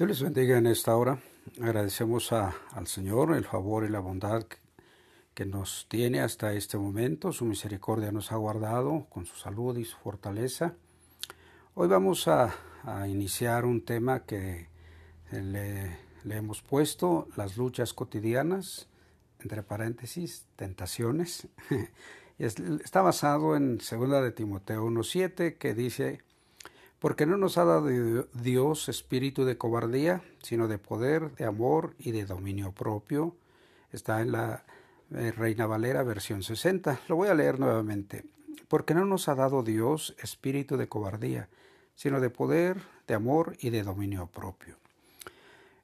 Dios les bendiga en esta hora. Agradecemos a, al Señor el favor y la bondad que, nos tiene hasta este momento. Su misericordia nos ha guardado con su salud y su fortaleza. Hoy vamos a, iniciar un tema que le, le, hemos puesto, las luchas cotidianas, entre paréntesis, tentaciones. Está basado en 2 de Timoteo 1.7 que dice, porque no nos ha dado Dios espíritu de cobardía, sino de poder, de amor y de dominio propio. Está en la eh, Reina Valera versión 60. Lo voy a leer nuevamente. Porque no nos ha dado Dios espíritu de cobardía, sino de poder, de amor y de dominio propio.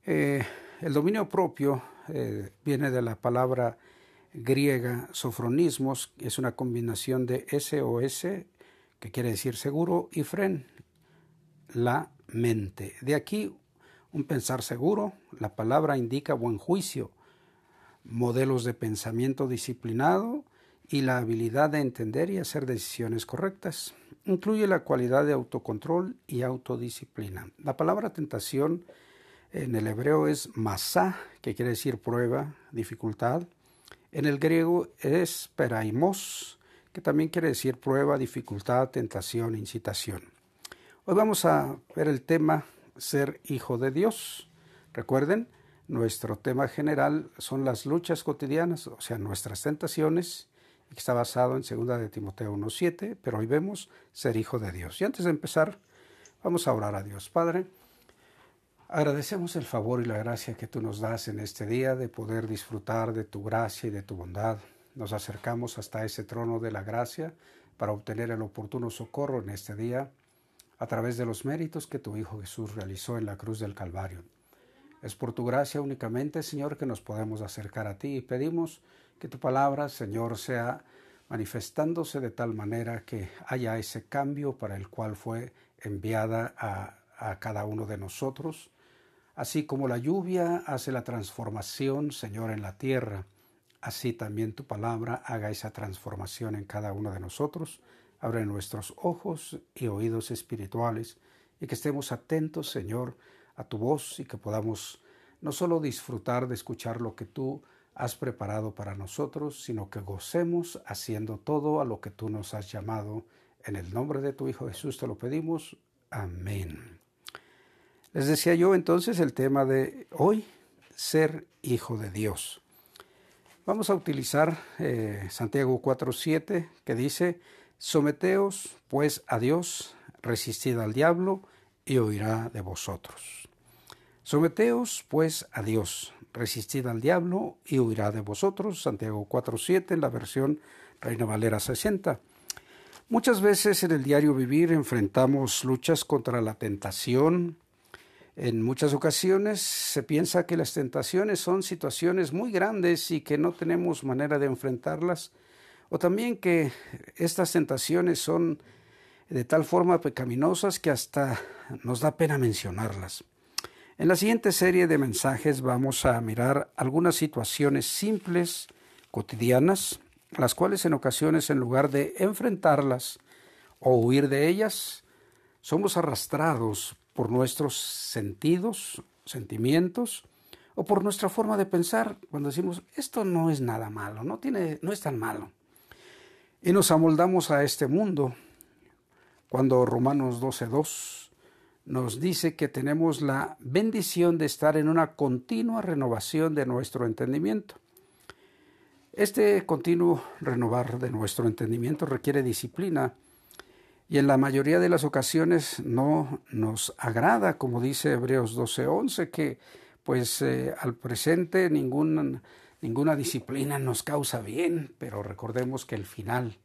Eh, el dominio propio eh, viene de la palabra griega sofronismos, es una combinación de SOS, que quiere decir seguro, y fren, la mente. De aquí un pensar seguro, la palabra indica buen juicio, modelos de pensamiento disciplinado y la habilidad de entender y hacer decisiones correctas. Incluye la cualidad de autocontrol y autodisciplina. La palabra tentación en el hebreo es masá, que quiere decir prueba, dificultad. En el griego es peraimos, que también quiere decir prueba, dificultad, tentación, incitación. Hoy vamos a ver el tema ser hijo de Dios. Recuerden, nuestro tema general son las luchas cotidianas, o sea, nuestras tentaciones, que está basado en 2 de Timoteo 1.7, pero hoy vemos ser hijo de Dios. Y antes de empezar, vamos a orar a Dios. Padre, agradecemos el favor y la gracia que tú nos das en este día de poder disfrutar de tu gracia y de tu bondad. Nos acercamos hasta ese trono de la gracia para obtener el oportuno socorro en este día a través de los méritos que tu Hijo Jesús realizó en la cruz del Calvario. Es por tu gracia únicamente, Señor, que nos podemos acercar a ti y pedimos que tu palabra, Señor, sea manifestándose de tal manera que haya ese cambio para el cual fue enviada a, cada uno de nosotros, así como la lluvia hace la transformación, Señor, en la tierra, así también tu palabra haga esa transformación en cada uno de nosotros, abre nuestros ojos y oídos espirituales y que estemos atentos, Señor, a tu voz y que podamos no solo disfrutar de escuchar lo que tú has preparado para nosotros, sino que gocemos haciendo todo a lo que tú nos has llamado. En el nombre de tu Hijo Jesús te lo pedimos. Amén. Les decía yo entonces el tema de hoy, ser hijo de Dios. Vamos a utilizar eh, Santiago 4.7 que dice, someteos pues a Dios, resistid al diablo y oirá de vosotros. Someteos pues a Dios, resistid al diablo y huirá de vosotros. Santiago 4.7 en la versión Reina Valera 60. Muchas veces en el diario vivir enfrentamos luchas contra la tentación. En muchas ocasiones se piensa que las tentaciones son situaciones muy grandes y que no tenemos manera de enfrentarlas, o también que estas tentaciones son de tal forma pecaminosas que hasta nos da pena mencionarlas. En la siguiente serie de mensajes vamos a mirar algunas situaciones simples, cotidianas, las cuales en ocasiones en lugar de enfrentarlas o huir de ellas, somos arrastrados por nuestros sentidos, sentimientos o por nuestra forma de pensar cuando decimos esto no es nada malo, no tiene no es tan malo. Y nos amoldamos a este mundo cuando Romanos 12:2 nos dice que tenemos la bendición de estar en una continua renovación de nuestro entendimiento. Este continuo renovar de nuestro entendimiento requiere disciplina y en la mayoría de las ocasiones no nos agrada, como dice Hebreos 12:11, que pues eh, al presente ninguna, ninguna disciplina nos causa bien, pero recordemos que el final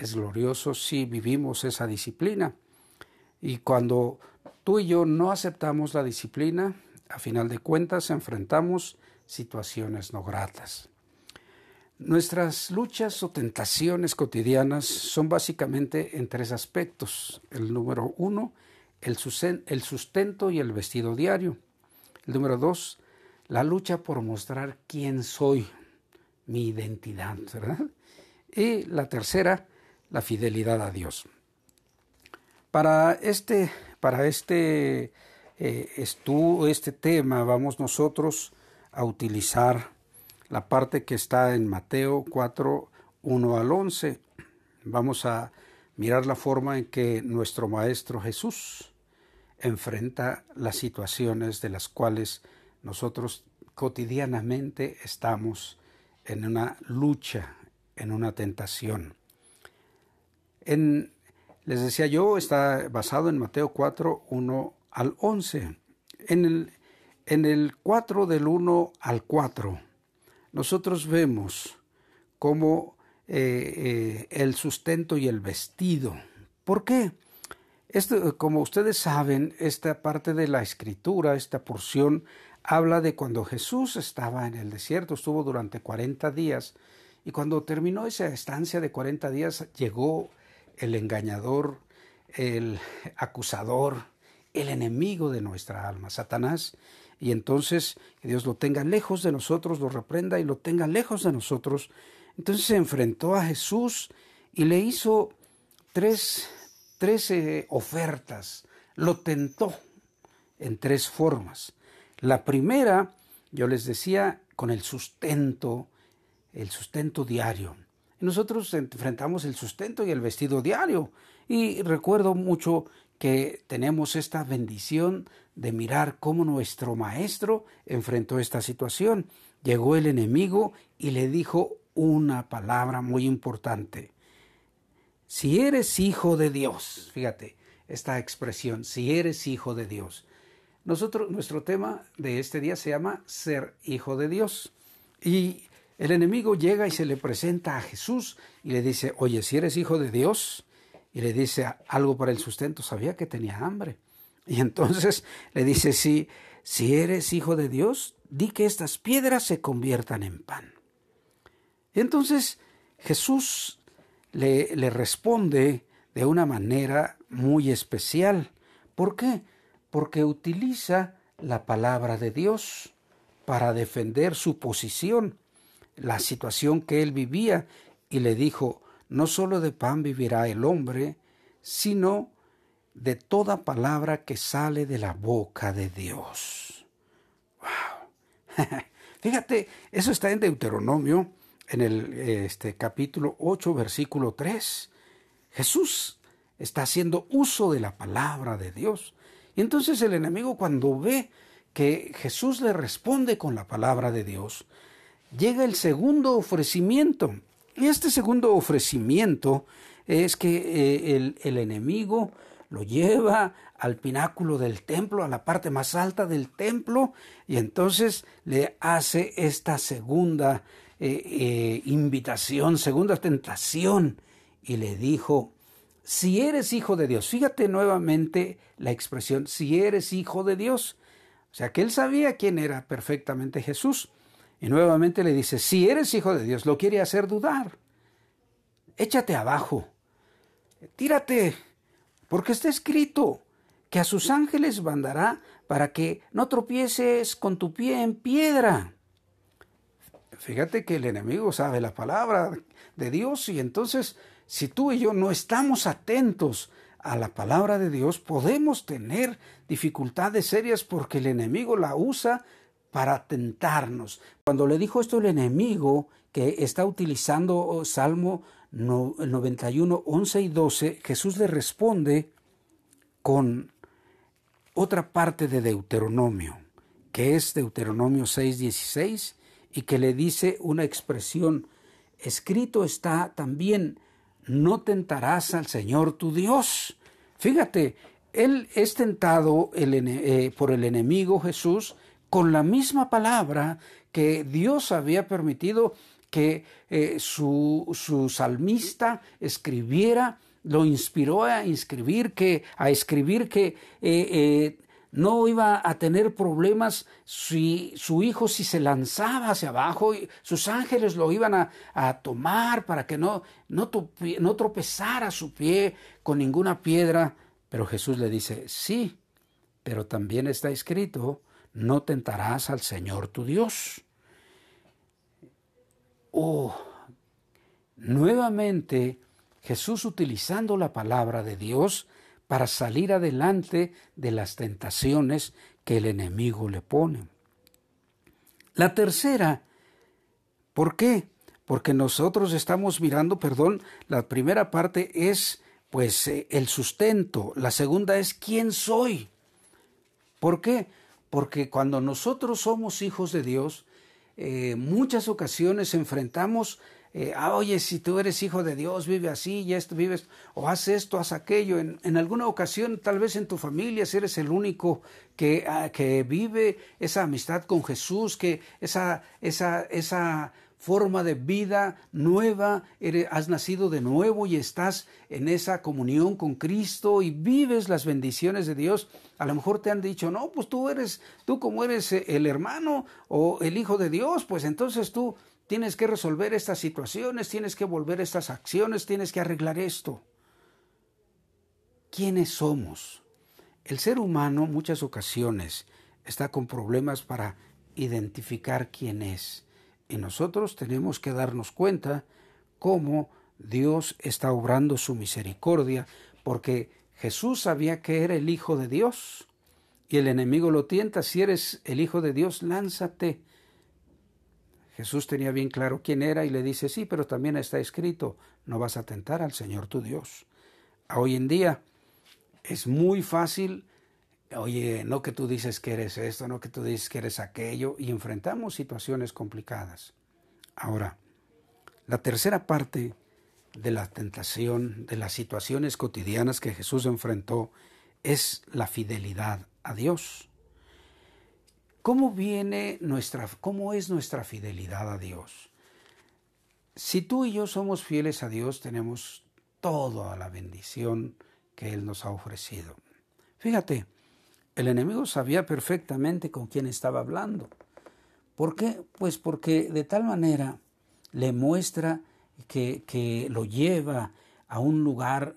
es glorioso si vivimos esa disciplina. Y cuando tú y yo no aceptamos la disciplina, a final de cuentas enfrentamos situaciones no gratas. Nuestras luchas o tentaciones cotidianas son básicamente en tres aspectos. El número uno, el sustento y el vestido diario. El número dos, la lucha por mostrar quién soy, mi identidad. Y la tercera, la fidelidad a Dios. Para este, para este eh, este tema, vamos nosotros a utilizar la parte que está en Mateo 4, 1 al 11. Vamos a mirar la forma en que nuestro Maestro Jesús enfrenta las situaciones de las cuales nosotros cotidianamente estamos en una lucha, en una tentación. En, les decía yo, está basado en Mateo 4, 1 al 11. En el, en el 4 del 1 al 4, nosotros vemos cómo eh, eh, el sustento y el vestido. ¿Por qué? Como ustedes saben, esta parte de la escritura, esta porción, habla de cuando Jesús estaba en el desierto, estuvo durante 40 días, y cuando terminó esa estancia de 40 días, llegó el engañador, el acusador, el enemigo de nuestra alma, Satanás, y entonces que Dios lo tenga lejos de nosotros, lo reprenda y lo tenga lejos de nosotros. Entonces se enfrentó a Jesús y le hizo tres, tres ofertas, lo tentó en tres formas. La primera, yo les decía, con el sustento, el sustento diario. Nosotros enfrentamos el sustento y el vestido diario. Y recuerdo mucho que tenemos esta bendición de mirar cómo nuestro maestro enfrentó esta situación. Llegó el enemigo y le dijo una palabra muy importante. Si eres hijo de Dios, fíjate esta expresión, si eres hijo de Dios. Nosotros, nuestro tema de este día se llama ser hijo de Dios. Y el enemigo llega y se le presenta a Jesús y le dice, oye, si eres hijo de Dios, y le dice algo para el sustento, sabía que tenía hambre. Y entonces le dice, si, si eres hijo de Dios, di que estas piedras se conviertan en pan. Y entonces Jesús le, le responde de una manera muy especial. ¿Por qué? Porque utiliza la palabra de Dios para defender su posición, la situación que él vivía, y le dijo, no solo de pan vivirá el hombre, sino de toda palabra que sale de la boca de Dios. Wow. Fíjate, eso está en Deuteronomio, en el este, capítulo 8, versículo 3. Jesús está haciendo uso de la palabra de Dios. Y entonces el enemigo cuando ve que Jesús le responde con la palabra de Dios, llega el segundo ofrecimiento. Y este segundo ofrecimiento es que eh, el, enemigo lo lleva al pináculo del templo, a la parte más alta del templo, y entonces le hace esta segunda eh, eh, invitación, segunda tentación, y le dijo, si eres hijo de Dios, fíjate nuevamente la expresión, si eres hijo de Dios, o sea que él sabía quién era perfectamente Jesús, y nuevamente le dice, si eres hijo de Dios, lo quiere hacer dudar. Échate abajo. Tírate. Porque está escrito que a sus ángeles mandará para que no tropieces con tu pie en piedra. Fíjate que el enemigo sabe la palabra de Dios y entonces si tú y yo no estamos atentos a la palabra de Dios, podemos tener dificultades serias porque el enemigo la usa para tentarnos. Cuando le dijo esto el enemigo, que está utilizando Salmo 91, 11 y 12, Jesús le responde con otra parte de Deuteronomio, que es Deuteronomio 6, 16, y que le dice una expresión, escrito está también, no tentarás al Señor tu Dios. Fíjate, él es tentado eh, por el enemigo Jesús con la misma palabra que Dios había permitido que eh, su, su, salmista escribiera, lo inspiró a escribir que, a escribir que eh, eh, no iba a tener problemas si su hijo si se lanzaba hacia abajo, y sus ángeles lo iban a, a tomar para que no, no, no tropezara su pie con ninguna piedra. Pero Jesús le dice, sí, pero también está escrito, no tentarás al Señor tu Dios. Oh, nuevamente Jesús utilizando la palabra de Dios para salir adelante de las tentaciones que el enemigo le pone. La tercera, ¿por qué? Porque nosotros estamos mirando, perdón, la primera parte es pues eh, el sustento, la segunda es quién soy. ¿Por qué? Porque cuando nosotros somos hijos de Dios, eh, muchas ocasiones enfrentamos eh, ah, oye, si tú eres hijo de Dios, vive así y esto, vives, o haz esto, haz aquello. En, en alguna ocasión, tal vez en tu familia, si eres el único que, ah, que vive esa amistad con Jesús, que esa, esa, esa forma de vida nueva, has nacido de nuevo y estás en esa comunión con Cristo y vives las bendiciones de Dios. A lo mejor te han dicho, no, pues tú eres, tú como eres eh, el hermano o el hijo de Dios, pues entonces tú tienes que resolver estas situaciones, tienes que volver estas acciones, tienes que arreglar esto. ¿Quiénes somos? El ser humano muchas ocasiones está con problemas para identificar quién es. Y nosotros tenemos que darnos cuenta cómo Dios está obrando su misericordia, porque Jesús sabía que era el Hijo de Dios. Y el enemigo lo tienta, si eres el Hijo de Dios, lánzate Jesús tenía bien claro quién era y le dice, sí, pero también está escrito, no vas a tentar al Señor tu Dios. Hoy en día es muy fácil, oye, no que tú dices que eres esto, no que tú dices que eres aquello, y enfrentamos situaciones complicadas. Ahora, la tercera parte de la tentación, de las situaciones cotidianas que Jesús enfrentó, es la fidelidad a Dios. ¿Cómo viene nuestra, cómo es nuestra fidelidad a Dios? Si tú y yo somos fieles a Dios, tenemos toda la bendición que Él nos ha ofrecido. Fíjate, el enemigo sabía perfectamente con quién estaba hablando. ¿Por qué? Pues porque de tal manera le muestra que, que lo lleva a un lugar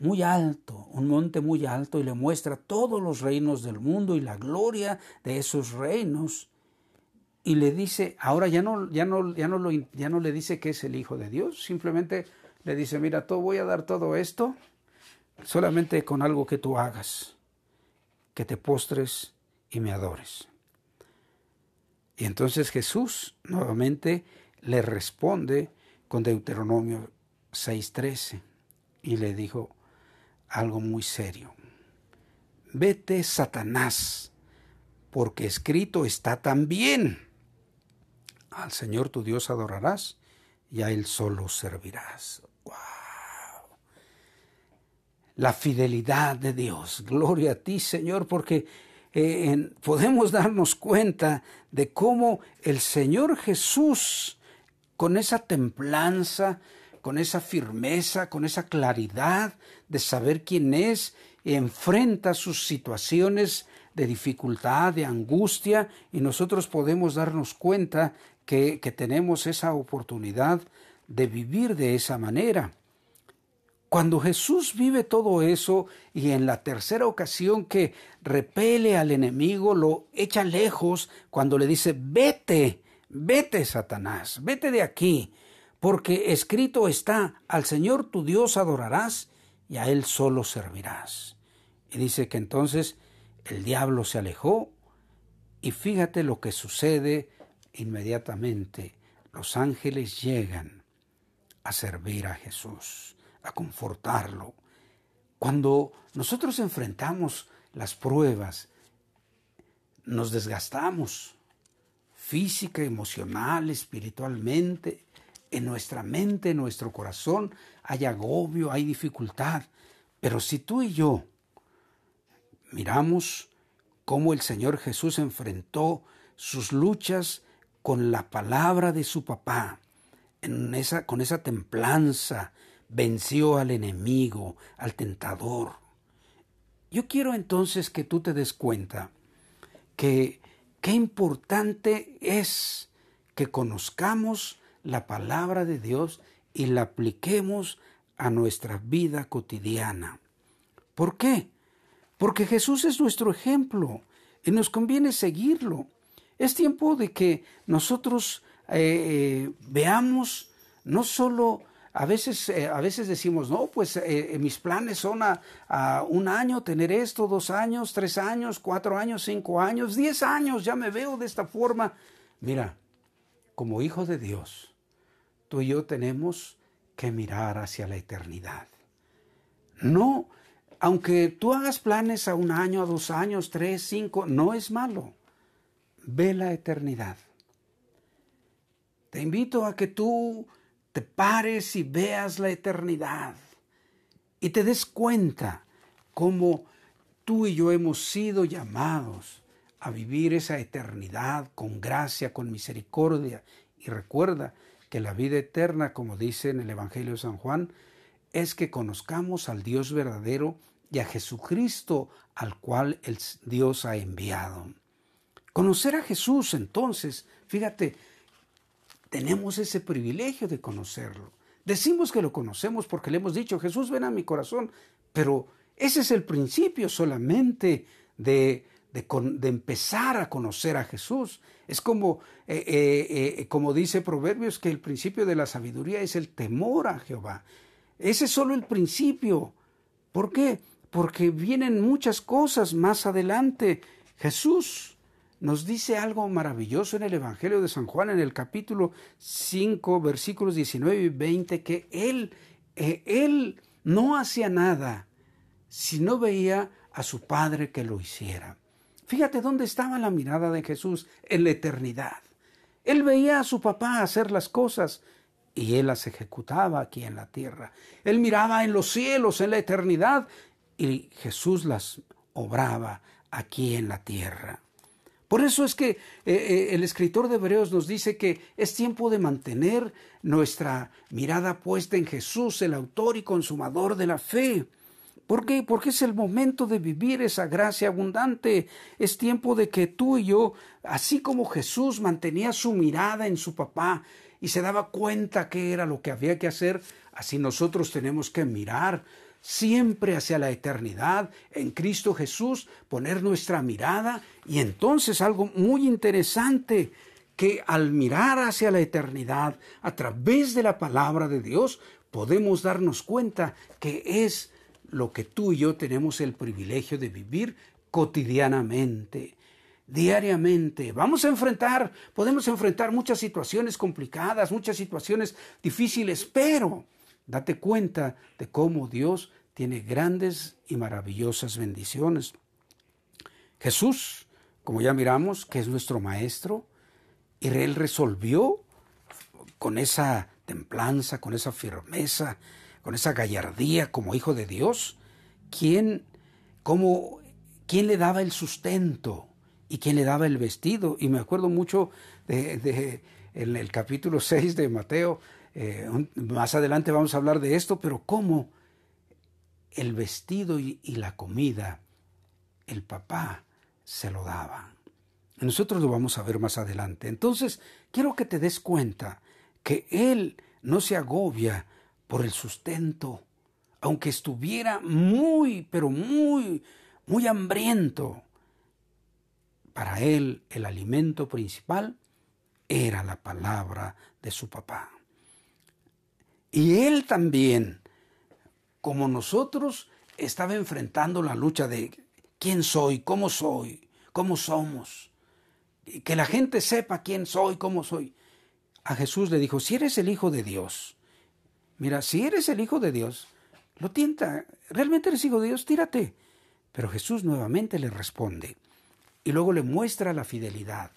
muy alto, un monte muy alto, y le muestra todos los reinos del mundo y la gloria de esos reinos. Y le dice, ahora ya no, ya no, ya no, lo, ya no le dice que es el Hijo de Dios, simplemente le dice, mira, todo, voy a dar todo esto solamente con algo que tú hagas, que te postres y me adores. Y entonces Jesús nuevamente le responde con Deuteronomio 6:13 y le dijo, algo muy serio. Vete, Satanás, porque escrito está también. Al Señor tu Dios adorarás y a Él solo servirás. ¡Wow! La fidelidad de Dios. Gloria a ti, Señor, porque eh, podemos darnos cuenta de cómo el Señor Jesús, con esa templanza, con esa firmeza, con esa claridad de saber quién es, enfrenta sus situaciones de dificultad, de angustia, y nosotros podemos darnos cuenta que tenemos esa oportunidad de vivir de esa manera. Cuando Jesús vive todo eso y en la tercera ocasión que repele al enemigo, lo echa lejos, cuando le dice, vete, vete Satanás, vete de aquí, porque escrito está, al Señor tu Dios adorarás y a Él solo servirás. Y dice que entonces el diablo se alejó y fíjate lo que sucede inmediatamente. Los ángeles llegan a servir a Jesús, a confortarlo. Cuando nosotros enfrentamos las pruebas, nos desgastamos física, emocional, espiritualmente, en nuestra mente, en nuestro corazón, hay agobio, hay dificultad. Pero si tú y yo miramos cómo el Señor Jesús enfrentó sus luchas con la palabra de su papá, en esa, con esa templanza, venció al enemigo, al tentador. Yo quiero entonces que tú te des cuenta que qué importante es que conozcamos la palabra de Dios y la apliquemos a nuestra vida cotidiana. ¿Por qué? Porque Jesús es nuestro ejemplo y nos conviene seguirlo. Es tiempo de que nosotros eh, eh, veamos no solo a veces, eh, a veces decimos, no, pues eh, mis planes son a, un año tener esto, dos años, tres años, cuatro años, cinco años, diez años, ya me veo de esta forma. Mira, como hijo de Dios, tú y yo tenemos que mirar hacia la eternidad. No, aunque tú hagas planes a un año, a dos años, tres, cinco, no es malo. Ve la eternidad. Te invito a que tú pares y veas la eternidad y te des cuenta cómo tú y yo hemos sido llamados a vivir esa eternidad con gracia, con misericordia. Y recuerda que la vida eterna, como dice en el Evangelio de San Juan, es que conozcamos al Dios verdadero y a Jesucristo al cual el Dios ha enviado. Conocer a Jesús entonces, fíjate, tenemos ese privilegio de conocerlo. Decimos que lo conocemos porque le hemos dicho, Jesús ven a mi corazón, pero ese es el principio solamente de, de, empezar a conocer a Jesús. Es como, eh, eh, eh, como dice Proverbios, que el principio de la sabiduría es el temor a Jehová. Ese es solo el principio. ¿Por qué? Porque vienen muchas cosas más adelante. Jesús nos dice algo maravilloso en el Evangelio de San Juan, en el capítulo 5, versículos 19 y 20, que él, eh, él no hacía nada si no veía a su Padre que lo hiciera. Fíjate dónde estaba la mirada de Jesús en la eternidad. Él veía a su papá hacer las cosas y él las ejecutaba aquí en la tierra. Él miraba en los cielos, en la eternidad, y Jesús las obraba aquí en la tierra. Por eso es que eh, eh, el escritor de Hebreos nos dice que es tiempo de mantener nuestra mirada puesta en Jesús, el autor y consumador de la fe. ¿Por qué? Porque es el momento de vivir esa gracia abundante. Es tiempo de que tú y yo, así como Jesús mantenía su mirada en su papá y se daba cuenta que era lo que había que hacer, así nosotros tenemos que mirar siempre hacia la eternidad en Cristo Jesús, poner nuestra mirada y entonces algo muy interesante que al mirar hacia la eternidad a través de la palabra de Dios podemos darnos cuenta que es lo que tú y yo tenemos el privilegio de vivir cotidianamente diariamente. Vamos a enfrentar, podemos enfrentar muchas situaciones complicadas, muchas situaciones difíciles, pero Date cuenta de cómo Dios tiene grandes y maravillosas bendiciones. Jesús, como ya miramos, que es nuestro Maestro, y Él resolvió con esa templanza, con esa firmeza, con esa gallardía como hijo de Dios, quién, cómo, quién le daba el sustento y quién le daba el vestido. Y me acuerdo mucho de, en el capítulo 6 de Mateo, eh, más adelante vamos a hablar de esto, pero cómo el vestido y, la comida, el papá se lo daba. Nosotros lo vamos a ver más adelante. Entonces, quiero que te des cuenta que él no se agobia por el sustento, aunque estuviera muy, pero muy, muy hambriento. Para él el alimento principal era la palabra de su papá. Y él también, como nosotros, estaba enfrentando la lucha de quién soy, cómo soy, cómo somos. Que la gente sepa quién soy, cómo soy. A Jesús le dijo, si eres el Hijo de Dios, mira, si eres el Hijo de Dios, lo tienta, realmente eres Hijo de Dios, tírate. Pero Jesús nuevamente le responde y luego le muestra la fidelidad.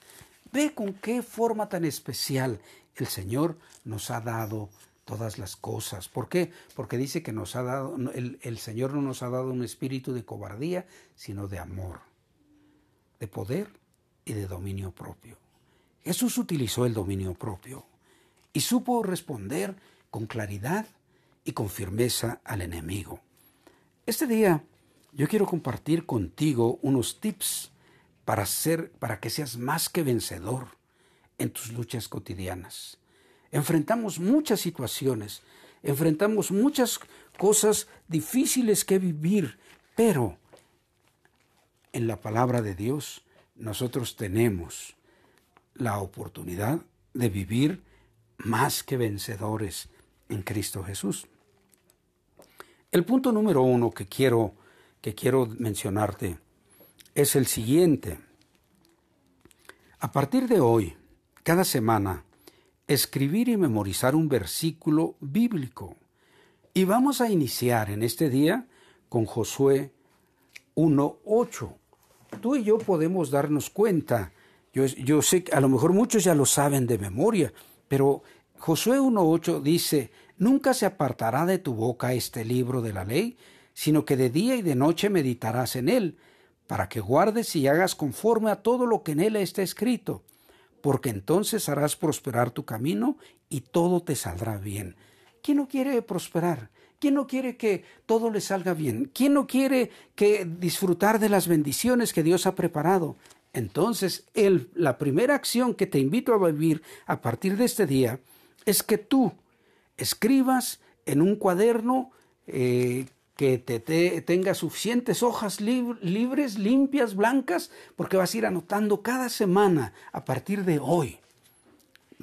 Ve con qué forma tan especial el Señor nos ha dado todas las cosas. ¿Por qué? Porque dice que nos ha dado, el, el, Señor no nos ha dado un espíritu de cobardía, sino de amor, de poder y de dominio propio. Jesús utilizó el dominio propio y supo responder con claridad y con firmeza al enemigo. Este día yo quiero compartir contigo unos tips para ser, para que seas más que vencedor en tus luchas cotidianas enfrentamos muchas situaciones, enfrentamos muchas cosas difíciles que vivir, pero en la palabra de Dios nosotros tenemos la oportunidad de vivir más que vencedores en Cristo Jesús. El punto número uno que quiero, que quiero mencionarte es el siguiente. A partir de hoy, cada semana, escribir y memorizar un versículo bíblico. Y vamos a iniciar en este día con Josué 1.8. Tú y yo podemos darnos cuenta. Yo, yo sé que a lo mejor muchos ya lo saben de memoria, pero Josué 1.8 dice, Nunca se apartará de tu boca este libro de la ley, sino que de día y de noche meditarás en él, para que guardes y hagas conforme a todo lo que en él está escrito, porque entonces harás prosperar tu camino y todo te saldrá bien. ¿Quién no quiere prosperar? ¿Quién no quiere que todo le salga bien? ¿Quién no quiere que disfrutar de las bendiciones que Dios ha preparado? Entonces, el, la primera acción que te invito a vivir a partir de este día es que tú escribas en un cuaderno eh, que te, tenga suficientes hojas libres, limpias, blancas, porque vas a ir anotando cada semana a partir de hoy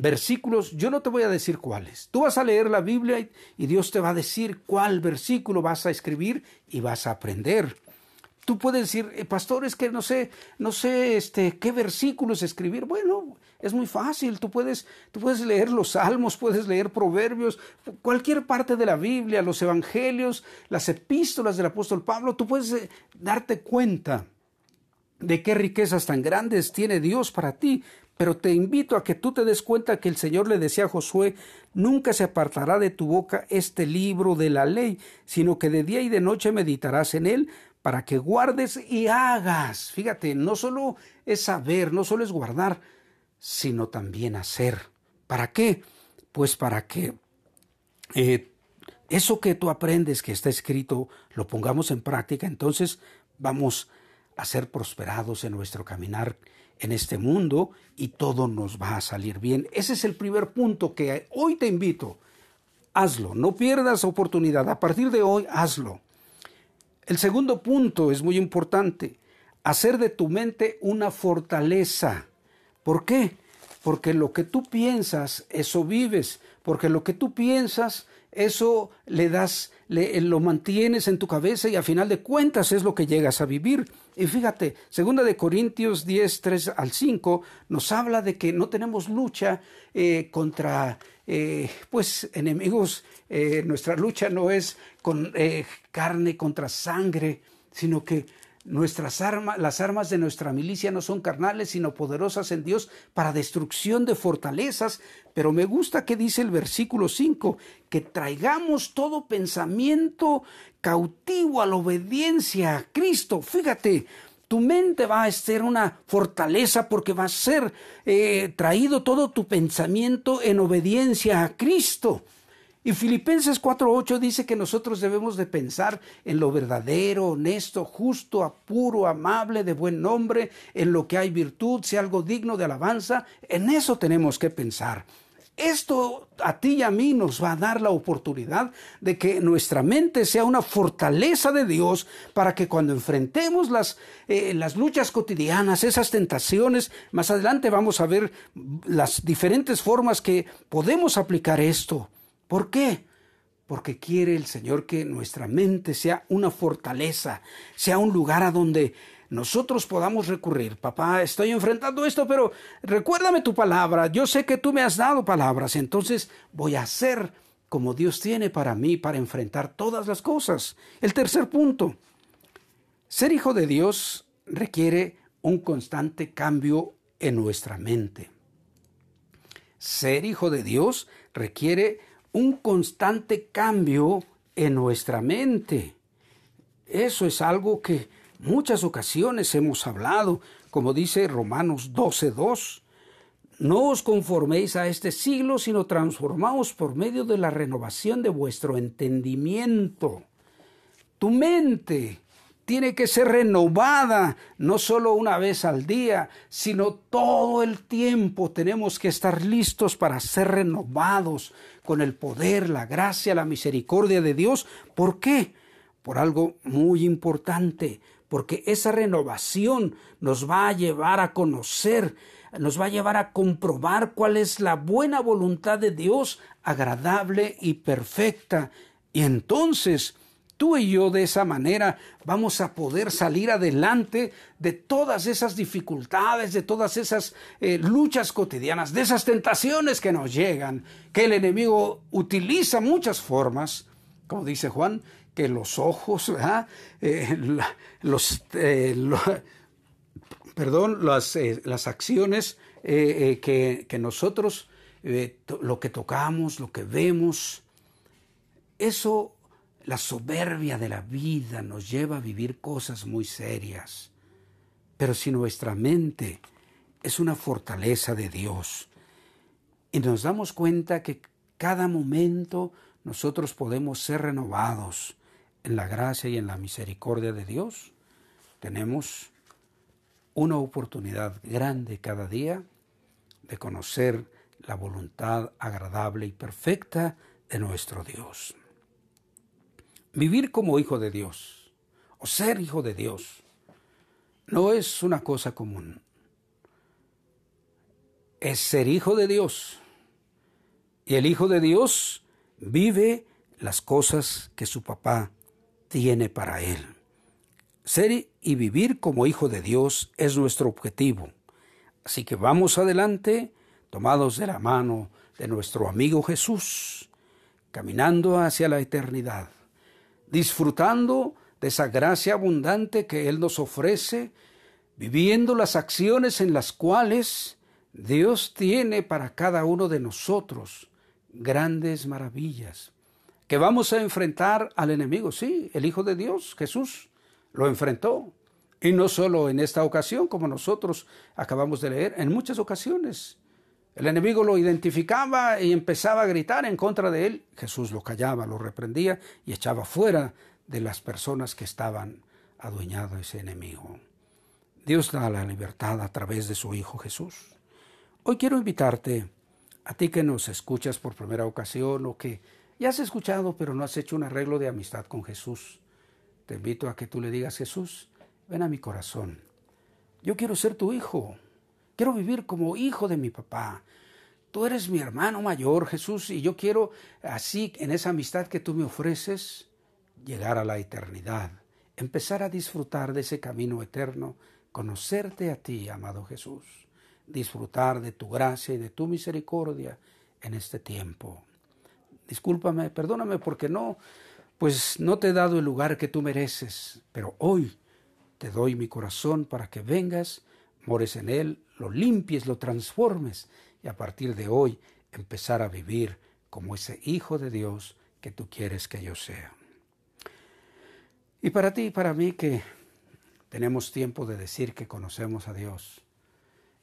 versículos, yo no te voy a decir cuáles. Tú vas a leer la Biblia y, Dios te va a decir cuál versículo vas a escribir y vas a aprender. Tú puedes decir, eh, pastor, es que no sé, no sé este, qué versículos escribir. Bueno, es muy fácil. Tú puedes, tú puedes leer los salmos, puedes leer proverbios, cualquier parte de la Biblia, los evangelios, las epístolas del apóstol Pablo. Tú puedes eh, darte cuenta de qué riquezas tan grandes tiene Dios para ti. Pero te invito a que tú te des cuenta que el Señor le decía a Josué, nunca se apartará de tu boca este libro de la ley, sino que de día y de noche meditarás en él para que guardes y hagas. Fíjate, no solo es saber, no solo es guardar, sino también hacer. ¿Para qué? Pues para que eh, eso que tú aprendes, que está escrito, lo pongamos en práctica, entonces vamos a ser prosperados en nuestro caminar en este mundo y todo nos va a salir bien. Ese es el primer punto que hoy te invito. Hazlo, no pierdas oportunidad. A partir de hoy, hazlo. El segundo punto es muy importante, hacer de tu mente una fortaleza. ¿Por qué? Porque lo que tú piensas, eso vives, porque lo que tú piensas, eso le das, lo mantienes en tu cabeza y a final de cuentas es lo que llegas a vivir. Y fíjate, segunda de Corintios 10, 3 al 5 nos habla de que no tenemos lucha eh, contra eh, pues enemigos, eh, nuestra lucha no es con eh, carne contra sangre, sino que nuestras armas, las armas de nuestra milicia no son carnales, sino poderosas en Dios para destrucción de fortalezas. Pero me gusta que dice el versículo 5, que traigamos todo pensamiento cautivo a la obediencia a Cristo. Fíjate, tu mente va a ser una fortaleza porque va a ser eh, traído todo tu pensamiento en obediencia a Cristo. Y Filipenses 4.8 dice que nosotros debemos de pensar en lo verdadero, honesto, justo, puro, amable, de buen nombre, en lo que hay virtud, sea algo digno de alabanza. En eso tenemos que pensar. Esto a ti y a mí nos va a dar la oportunidad de que nuestra mente sea una fortaleza de Dios para que cuando enfrentemos las, eh, las luchas cotidianas, esas tentaciones, más adelante vamos a ver las diferentes formas que podemos aplicar esto. ¿Por qué? Porque quiere el Señor que nuestra mente sea una fortaleza, sea un lugar a donde nosotros podamos recurrir. Papá, estoy enfrentando esto, pero recuérdame tu palabra. Yo sé que tú me has dado palabras, entonces voy a hacer como Dios tiene para mí para enfrentar todas las cosas. El tercer punto. Ser hijo de Dios requiere un constante cambio en nuestra mente. Ser hijo de Dios requiere un constante cambio en nuestra mente. Eso es algo que Muchas ocasiones hemos hablado, como dice Romanos 12.2, no os conforméis a este siglo, sino transformaos por medio de la renovación de vuestro entendimiento. Tu mente tiene que ser renovada, no solo una vez al día, sino todo el tiempo tenemos que estar listos para ser renovados con el poder, la gracia, la misericordia de Dios. ¿Por qué? Por algo muy importante, porque esa renovación nos va a llevar a conocer, nos va a llevar a comprobar cuál es la buena voluntad de Dios, agradable y perfecta. Y entonces tú y yo de esa manera vamos a poder salir adelante de todas esas dificultades, de todas esas eh, luchas cotidianas, de esas tentaciones que nos llegan, que el enemigo utiliza muchas formas, como dice Juan, que los ojos, eh, los, eh, perdón, las, las acciones que, que, nosotros, lo que tocamos, lo que vemos, eso la soberbia de la vida nos lleva a vivir cosas muy serias. Pero si nuestra mente es una fortaleza de Dios y nos damos cuenta que cada momento nosotros podemos ser renovados en la gracia y en la misericordia de Dios, tenemos una oportunidad grande cada día de conocer la voluntad agradable y perfecta de nuestro Dios. Vivir como hijo de Dios o ser hijo de Dios no es una cosa común. Es ser hijo de Dios. Y el hijo de Dios vive las cosas que su papá tiene para él. Ser y vivir como hijo de Dios es nuestro objetivo. Así que vamos adelante, tomados de la mano de nuestro amigo Jesús, caminando hacia la eternidad disfrutando de esa gracia abundante que Él nos ofrece, viviendo las acciones en las cuales Dios tiene para cada uno de nosotros grandes maravillas, que vamos a enfrentar al enemigo, sí, el Hijo de Dios, Jesús, lo enfrentó, y no solo en esta ocasión, como nosotros acabamos de leer, en muchas ocasiones. El enemigo lo identificaba y empezaba a gritar en contra de él. Jesús lo callaba, lo reprendía y echaba fuera de las personas que estaban adueñados ese enemigo. Dios da la libertad a través de su Hijo Jesús. Hoy quiero invitarte, a ti que nos escuchas por primera ocasión o que ya has escuchado pero no has hecho un arreglo de amistad con Jesús, te invito a que tú le digas, Jesús, ven a mi corazón. Yo quiero ser tu hijo. Quiero vivir como hijo de mi papá. Tú eres mi hermano mayor, Jesús, y yo quiero, así, en esa amistad que tú me ofreces, llegar a la eternidad, empezar a disfrutar de ese camino eterno, conocerte a ti, amado Jesús, disfrutar de tu gracia y de tu misericordia en este tiempo. Discúlpame, perdóname porque no, pues no te he dado el lugar que tú mereces, pero hoy te doy mi corazón para que vengas mores en Él, lo limpies, lo transformes y a partir de hoy empezar a vivir como ese Hijo de Dios que tú quieres que yo sea. Y para ti y para mí que tenemos tiempo de decir que conocemos a Dios,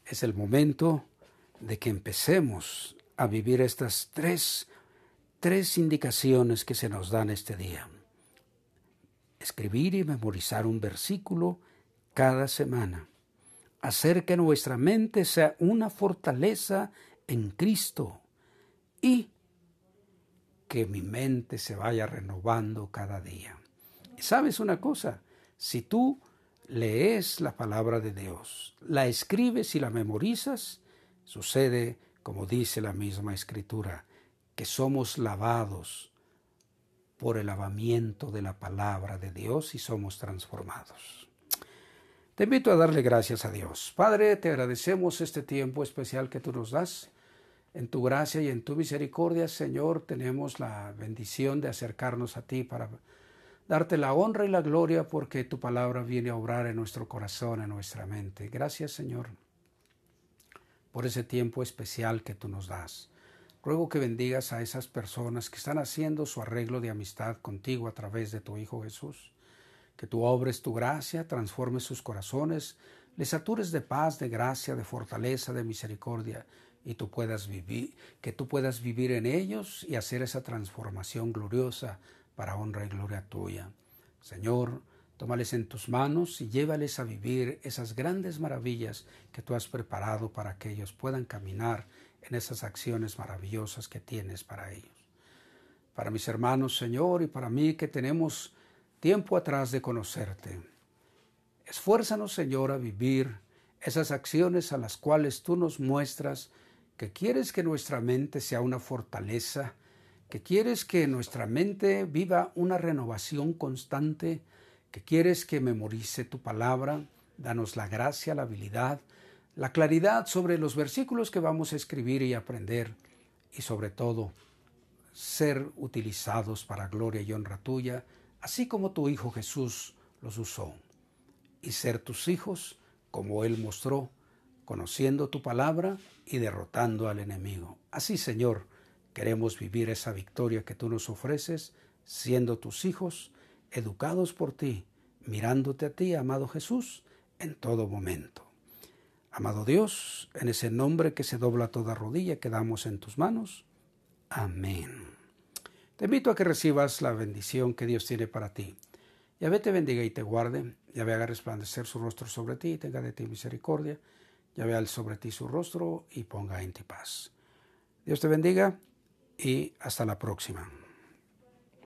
es el momento de que empecemos a vivir estas tres, tres indicaciones que se nos dan este día. Escribir y memorizar un versículo cada semana hacer que nuestra mente sea una fortaleza en Cristo y que mi mente se vaya renovando cada día. Sabes una cosa, si tú lees la palabra de Dios, la escribes y la memorizas, sucede como dice la misma escritura, que somos lavados por el lavamiento de la palabra de Dios y somos transformados. Te invito a darle gracias a Dios. Padre, te agradecemos este tiempo especial que tú nos das. En tu gracia y en tu misericordia, Señor, tenemos la bendición de acercarnos a ti para darte la honra y la gloria porque tu palabra viene a obrar en nuestro corazón, en nuestra mente. Gracias, Señor, por ese tiempo especial que tú nos das. Ruego que bendigas a esas personas que están haciendo su arreglo de amistad contigo a través de tu Hijo Jesús que tú obres tu gracia, transformes sus corazones, les satures de paz, de gracia, de fortaleza, de misericordia, y tú puedas vivir, que tú puedas vivir en ellos y hacer esa transformación gloriosa para honra y gloria tuya. Señor, tómales en tus manos y llévales a vivir esas grandes maravillas que tú has preparado para que ellos puedan caminar en esas acciones maravillosas que tienes para ellos. Para mis hermanos, Señor, y para mí que tenemos tiempo atrás de conocerte. Esfuérzanos, Señor, a vivir esas acciones a las cuales tú nos muestras que quieres que nuestra mente sea una fortaleza, que quieres que nuestra mente viva una renovación constante, que quieres que memorice tu palabra, danos la gracia, la habilidad, la claridad sobre los versículos que vamos a escribir y aprender, y sobre todo, ser utilizados para gloria y honra tuya, así como tu Hijo Jesús los usó, y ser tus hijos como Él mostró, conociendo tu palabra y derrotando al enemigo. Así, Señor, queremos vivir esa victoria que tú nos ofreces, siendo tus hijos, educados por ti, mirándote a ti, amado Jesús, en todo momento. Amado Dios, en ese nombre que se dobla toda rodilla, quedamos en tus manos. Amén. Te invito a que recibas la bendición que Dios tiene para ti. Yahvé te bendiga y te guarde. Yahvé haga resplandecer su rostro sobre ti y tenga de ti misericordia. Yahvé al sobre ti su rostro y ponga en ti paz. Dios te bendiga y hasta la próxima.